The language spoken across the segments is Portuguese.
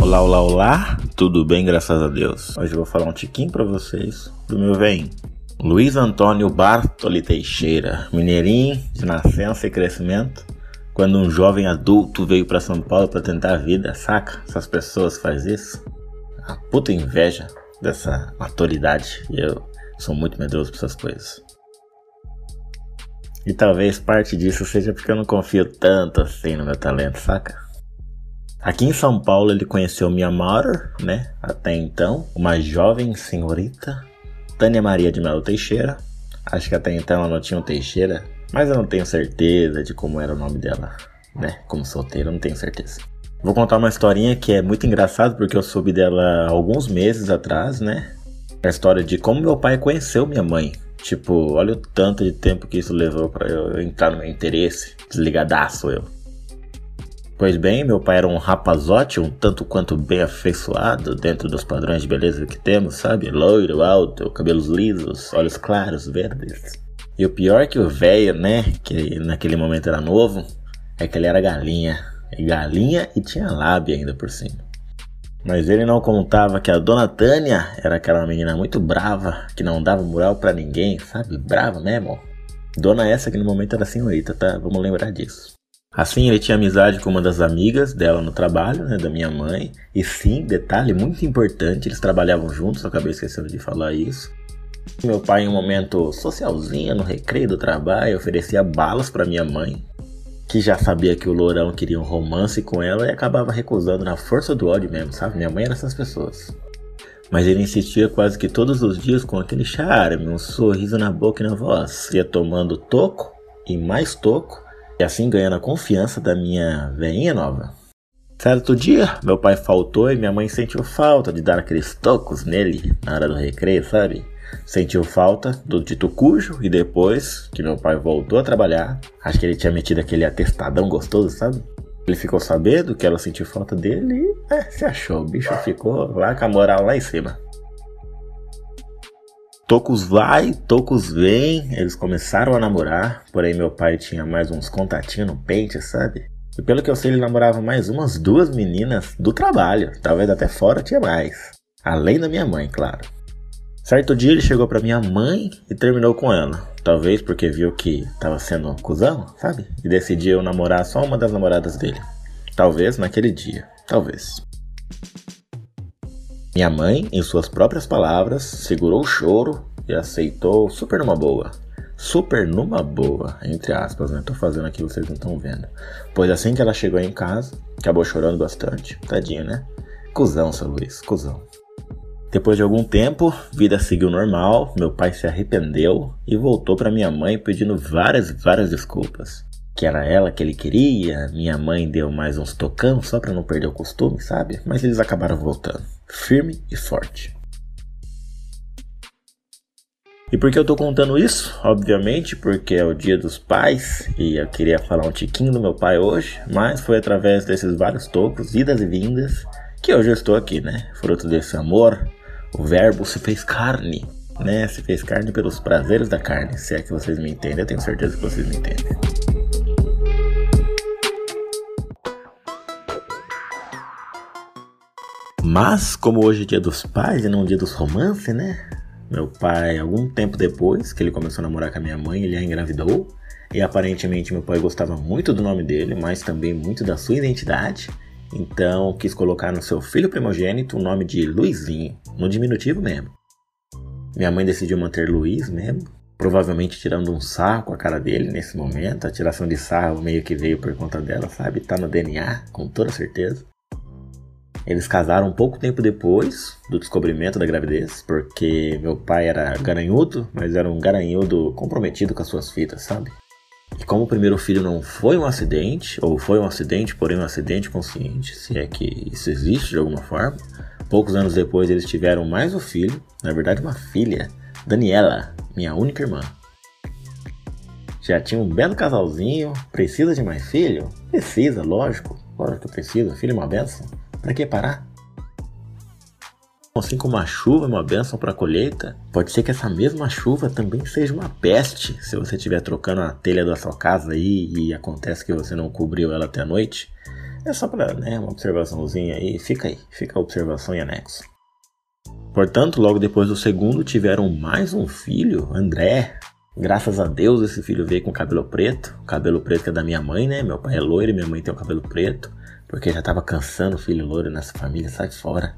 Olá, olá, olá, tudo bem, graças a Deus. Hoje eu vou falar um tiquinho para vocês do meu velho. Luiz Antônio Bartoli Teixeira, mineirinho de nascença e crescimento. Quando um jovem adulto veio para São Paulo para tentar a vida, saca? Essas pessoas fazem isso. A puta inveja dessa maturidade. E eu sou muito medroso por essas coisas. E talvez parte disso seja porque eu não confio tanto assim no meu talento, saca? Aqui em São Paulo ele conheceu minha mother, né? Até então, uma jovem senhorita, Tânia Maria de Melo Teixeira. Acho que até então ela não tinha um Teixeira, mas eu não tenho certeza de como era o nome dela, né? Como solteira, não tenho certeza. Vou contar uma historinha que é muito engraçada porque eu soube dela alguns meses atrás, né? A história de como meu pai conheceu minha mãe. Tipo, olha o tanto de tempo que isso levou para eu entrar no meu interesse. Desligadaço eu. Pois bem, meu pai era um rapazote, um tanto quanto bem afeiçoado dentro dos padrões de beleza que temos, sabe? Loiro, alto, cabelos lisos, olhos claros, verdes. E o pior é que o velho, né, que naquele momento era novo, é que ele era galinha. Galinha e tinha lábia ainda por cima. Mas ele não contava que a dona Tânia era aquela menina muito brava, que não dava moral para ninguém, sabe? Brava mesmo. Dona essa que no momento era senhorita, tá? Vamos lembrar disso. Assim, ele tinha amizade com uma das amigas dela no trabalho, né, da minha mãe. E sim, detalhe muito importante, eles trabalhavam juntos, acabei esquecendo de falar isso. Meu pai, em um momento socialzinho, no recreio do trabalho, oferecia balas para minha mãe que já sabia que o Lourão queria um romance com ela e acabava recusando na força do ódio mesmo, sabe? Minha mãe era essas pessoas. Mas ele insistia quase que todos os dias com aquele charme, um sorriso na boca e na voz. Ia tomando toco e mais toco, e assim ganhando a confiança da minha veinha nova. Certo dia, meu pai faltou e minha mãe sentiu falta de dar aqueles tocos nele na hora do recreio, sabe? sentiu falta do dito cujo e depois que meu pai voltou a trabalhar, acho que ele tinha metido aquele atestadão gostoso, sabe? Ele ficou sabendo que ela sentiu falta dele e é, se achou. O bicho ficou lá com a moral lá em cima. Tocos vai, tocos vem, eles começaram a namorar, porém meu pai tinha mais uns contatinhos no pente, sabe? E pelo que eu sei, ele namorava mais umas duas meninas do trabalho, talvez até fora tinha mais. Além da minha mãe, claro. Certo dia ele chegou para minha mãe e terminou com ela. Talvez porque viu que tava sendo um cuzão, sabe? E decidiu namorar só uma das namoradas dele. Talvez naquele dia. Talvez. Minha mãe, em suas próprias palavras, segurou o choro e aceitou super numa boa. Super numa boa, entre aspas, né? Tô fazendo aqui, vocês não estão vendo. Pois assim que ela chegou em casa, acabou chorando bastante. Tadinho, né? Cusão, seu Luiz, cuzão. Depois de algum tempo, vida seguiu normal, meu pai se arrependeu e voltou para minha mãe pedindo várias, várias desculpas. Que era ela que ele queria, minha mãe deu mais uns tocão só para não perder o costume, sabe? Mas eles acabaram voltando, firme e forte. E por que eu tô contando isso? Obviamente porque é o dia dos pais e eu queria falar um tiquinho do meu pai hoje, mas foi através desses vários tocos, idas e vindas, que hoje eu estou aqui, né? Fruto desse amor, o verbo se fez carne, né? Se fez carne pelos prazeres da carne. Se é que vocês me entendem, eu tenho certeza que vocês me entendem. Mas, como hoje é dia dos pais e não dia dos romances, né? Meu pai, algum tempo depois que ele começou a namorar com a minha mãe, ele a engravidou. E aparentemente meu pai gostava muito do nome dele, mas também muito da sua identidade. Então quis colocar no seu filho primogênito o nome de Luizinho, no diminutivo mesmo. Minha mãe decidiu manter Luiz mesmo, provavelmente tirando um sarro com a cara dele nesse momento. A tiração de sarro meio que veio por conta dela, sabe? Tá no DNA, com toda certeza. Eles casaram pouco tempo depois do descobrimento da gravidez, porque meu pai era garanhudo, mas era um garanhudo comprometido com as suas fitas, sabe? E como o primeiro filho não foi um acidente, ou foi um acidente, porém um acidente consciente, se é que isso existe de alguma forma, poucos anos depois eles tiveram mais um filho, na verdade uma filha, Daniela, minha única irmã. Já tinha um belo casalzinho, precisa de mais filho? Precisa, lógico, lógico que precisa, filho é uma benção. Pra que parar? Assim como a chuva é uma bênção para a colheita, pode ser que essa mesma chuva também seja uma peste se você estiver trocando a telha da sua casa aí e acontece que você não cobriu ela até a noite. É só para né, uma observaçãozinha aí, fica aí, fica a observação em anexo. Portanto, logo depois do segundo, tiveram mais um filho, André. Graças a Deus, esse filho veio com cabelo preto. Cabelo preto que é da minha mãe, né? Meu pai é loiro e minha mãe tem o cabelo preto. Porque já tava cansando o filho loiro nessa família, sai fora.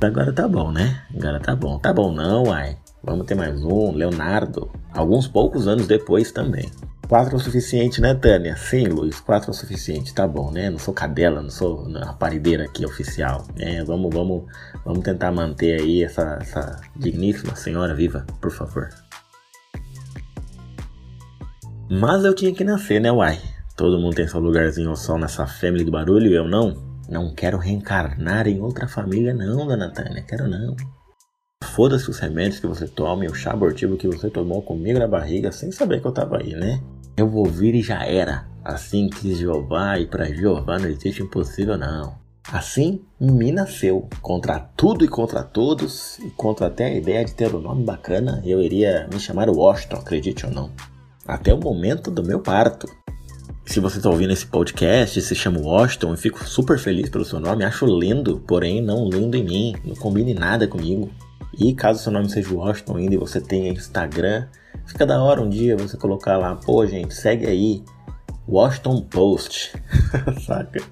Agora tá bom, né? Agora tá bom. Tá bom não, uai. Vamos ter mais um, Leonardo. Alguns poucos anos depois também. Quatro é o suficiente, né, Tânia? Sim, Luiz, quatro é o suficiente, tá bom, né? Não sou cadela, não sou a parideira aqui oficial. É, vamos, vamos, vamos tentar manter aí essa, essa digníssima senhora viva, por favor. Mas eu tinha que nascer, né, uai? Todo mundo tem seu lugarzinho ao sol nessa família do barulho eu não? Não quero reencarnar em outra família, não, dona Tânia, quero não. Foda-se os remédios que você toma e o chá abortivo que você tomou comigo na barriga sem saber que eu tava aí, né? Eu vou vir e já era. Assim quis Jeová e para Jeová não existe impossível não. Assim me nasceu. Contra tudo e contra todos, e contra até a ideia de ter um nome bacana, eu iria me chamar Washington, acredite ou não. Até o momento do meu parto. Se você está ouvindo esse podcast, se chama Washington, eu fico super feliz pelo seu nome, acho lindo, porém não lindo em mim, não combine nada comigo. E caso seu nome seja Washington ainda e você tenha Instagram, Fica da hora um dia você colocar lá, pô, gente, segue aí. Washington Post. Saca?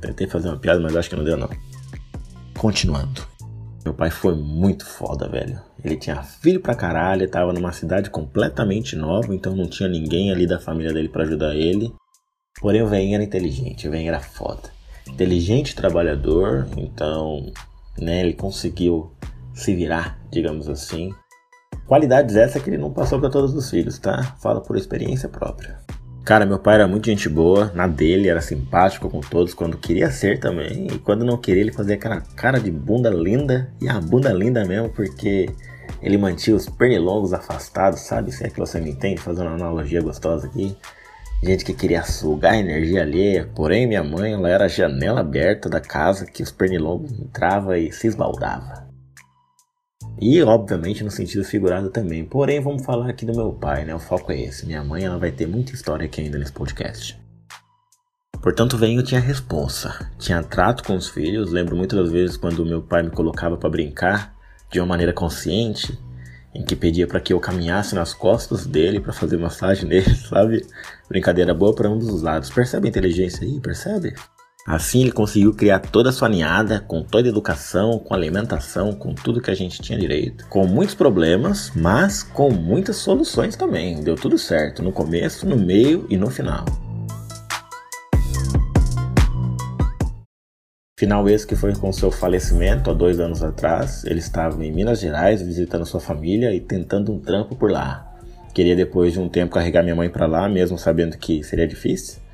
Tentei fazer uma piada, mas acho que não deu não. Continuando. Meu pai foi muito foda, velho. Ele tinha filho pra caralho, tava numa cidade completamente nova, então não tinha ninguém ali da família dele para ajudar ele. Porém, o velhinho era inteligente, o velhinho era foda. Inteligente, trabalhador, então, né, ele conseguiu se virar, digamos assim. Qualidades essa que ele não passou para todos os filhos, tá? Fala por experiência própria. Cara, meu pai era muito gente boa, na dele, era simpático com todos quando queria ser também. E quando não queria, ele fazia aquela cara de bunda linda. E a bunda linda mesmo, porque ele mantinha os pernilongos afastados, sabe? Se é que você me entende, fazendo uma analogia gostosa aqui. Gente que queria sugar a energia alheia. Porém, minha mãe, ela era a janela aberta da casa que os pernilongos entravam e se esbaldavam. E, obviamente, no sentido figurado também. Porém, vamos falar aqui do meu pai, né? O foco é esse. Minha mãe, ela vai ter muita história aqui ainda nesse podcast. Portanto, venho tinha responsa, tinha trato com os filhos. Lembro muitas vezes quando meu pai me colocava para brincar de uma maneira consciente, em que pedia para que eu caminhasse nas costas dele para fazer massagem nele, sabe? Brincadeira boa para um dos lados. Percebe a inteligência aí? Percebe? Assim ele conseguiu criar toda a sua ninhada, com toda a educação, com alimentação, com tudo que a gente tinha direito. Com muitos problemas, mas com muitas soluções também. Deu tudo certo no começo, no meio e no final. Final esse que foi com seu falecimento há dois anos atrás. Ele estava em Minas Gerais visitando sua família e tentando um trampo por lá. Queria depois de um tempo carregar minha mãe para lá, mesmo sabendo que seria difícil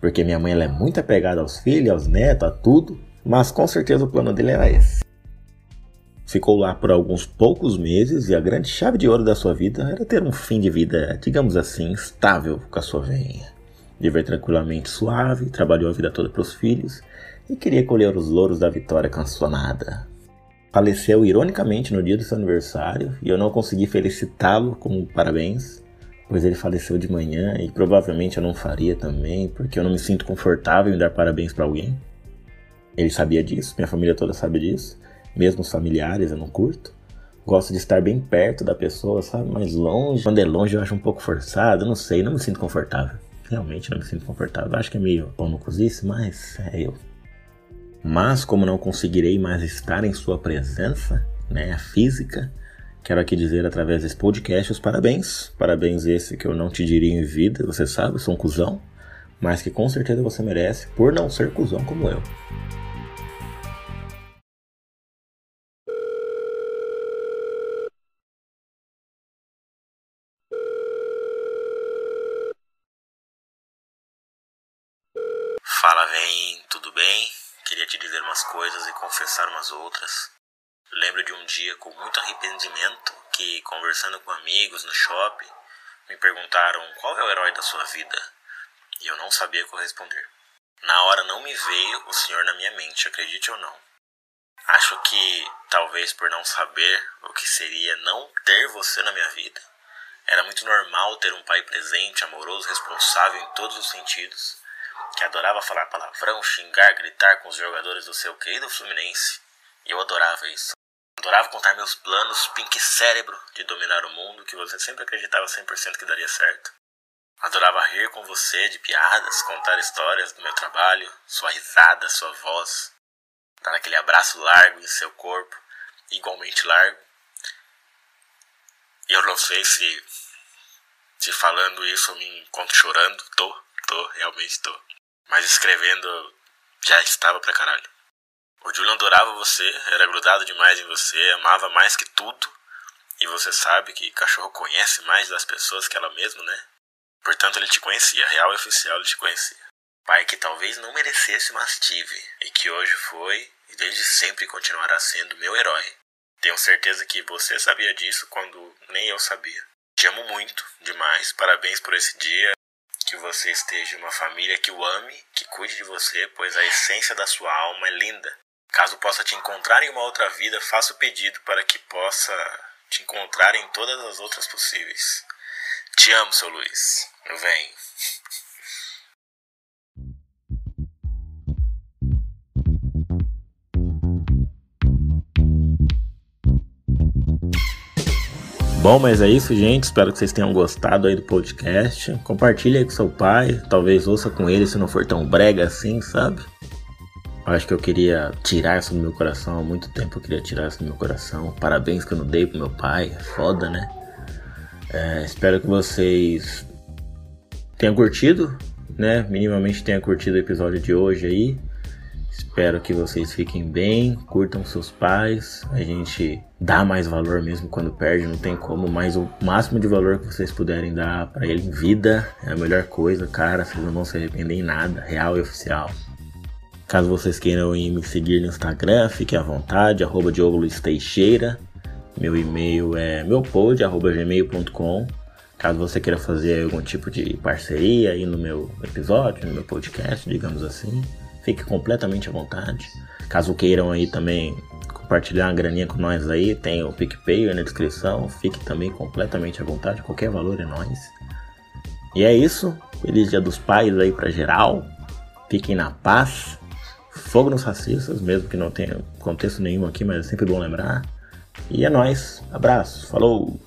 porque minha mãe ela é muito apegada aos filhos, aos netos, a tudo, mas com certeza o plano dele era esse. Ficou lá por alguns poucos meses e a grande chave de ouro da sua vida era ter um fim de vida, digamos assim, estável com a sua venha. Viver tranquilamente suave, trabalhou a vida toda para os filhos e queria colher os louros da vitória cancionada. Faleceu ironicamente no dia do seu aniversário e eu não consegui felicitá-lo com parabéns, pois ele faleceu de manhã e provavelmente eu não faria também, porque eu não me sinto confortável em dar parabéns para alguém. Ele sabia disso, minha família toda sabe disso, mesmo os familiares eu não curto. Gosto de estar bem perto da pessoa, sabe? Mais longe. Quando é longe eu acho um pouco forçado, não sei, não me sinto confortável. Realmente não me sinto confortável. Acho que é meio pão no cozice, mas é eu. Mas como não conseguirei mais estar em sua presença, né, física, Quero aqui dizer através desse podcast os parabéns. Parabéns esse que eu não te diria em vida, você sabe, eu sou um cuzão, mas que com certeza você merece por não ser cuzão como eu. Fala, vem, tudo bem? Queria te dizer umas coisas e confessar umas outras. Lembro de um dia com muito arrependimento que, conversando com amigos no shopping, me perguntaram qual é o herói da sua vida e eu não sabia corresponder. Na hora não me veio o senhor na minha mente, acredite ou não. Acho que, talvez por não saber o que seria não ter você na minha vida, era muito normal ter um pai presente, amoroso, responsável em todos os sentidos, que adorava falar palavrão, xingar, gritar com os jogadores do seu querido Fluminense. E eu adorava isso. Adorava contar meus planos, pink cérebro, de dominar o mundo, que você sempre acreditava 100% que daria certo. Adorava rir com você de piadas, contar histórias do meu trabalho, sua risada, sua voz, dar aquele abraço largo em seu corpo, igualmente largo. E eu não sei se, se falando isso eu me encontro chorando. Tô, tô, realmente tô. Mas escrevendo já estava pra caralho. O Julian adorava você, era grudado demais em você, amava mais que tudo. E você sabe que cachorro conhece mais das pessoas que ela mesma, né? Portanto, ele te conhecia, real e oficial ele te conhecia. Pai que talvez não merecesse, mas tive, e que hoje foi e desde sempre continuará sendo meu herói. Tenho certeza que você sabia disso quando nem eu sabia. Te amo muito, demais, parabéns por esse dia. Que você esteja em uma família que o ame, que cuide de você, pois a essência da sua alma é linda. Caso possa te encontrar em uma outra vida, faça o pedido para que possa te encontrar em todas as outras possíveis. Te amo, seu Luiz. Eu venho. Bom, mas é isso, gente. Espero que vocês tenham gostado aí do podcast. Compartilhe aí com seu pai. Talvez ouça com ele se não for tão brega assim, sabe? Acho que eu queria tirar isso do meu coração. Há muito tempo eu queria tirar isso do meu coração. Parabéns que eu não dei pro meu pai. É foda, né? É, espero que vocês tenham curtido, né? Minimamente tenham curtido o episódio de hoje aí. Espero que vocês fiquem bem, curtam seus pais. A gente dá mais valor mesmo quando perde, não tem como, mas o máximo de valor que vocês puderem dar para ele em vida é a melhor coisa, cara. Vocês não vão se arrepender em nada, real e oficial. Caso vocês queiram me seguir no Instagram, fique à vontade, arroba Diogo Luiz Teixeira. Meu e-mail é meupod.gmail.com. Caso você queira fazer algum tipo de parceria aí no meu episódio, no meu podcast, digamos assim, fique completamente à vontade. Caso queiram aí também compartilhar uma graninha com nós aí, tem o PicPay aí na descrição, fique também completamente à vontade, qualquer valor é nós. E é isso, feliz dia dos pais aí pra geral, fiquem na paz, fogo nos racistas, mesmo que não tenha contexto nenhum aqui, mas é sempre bom lembrar. E é nóis. Abraço. Falou.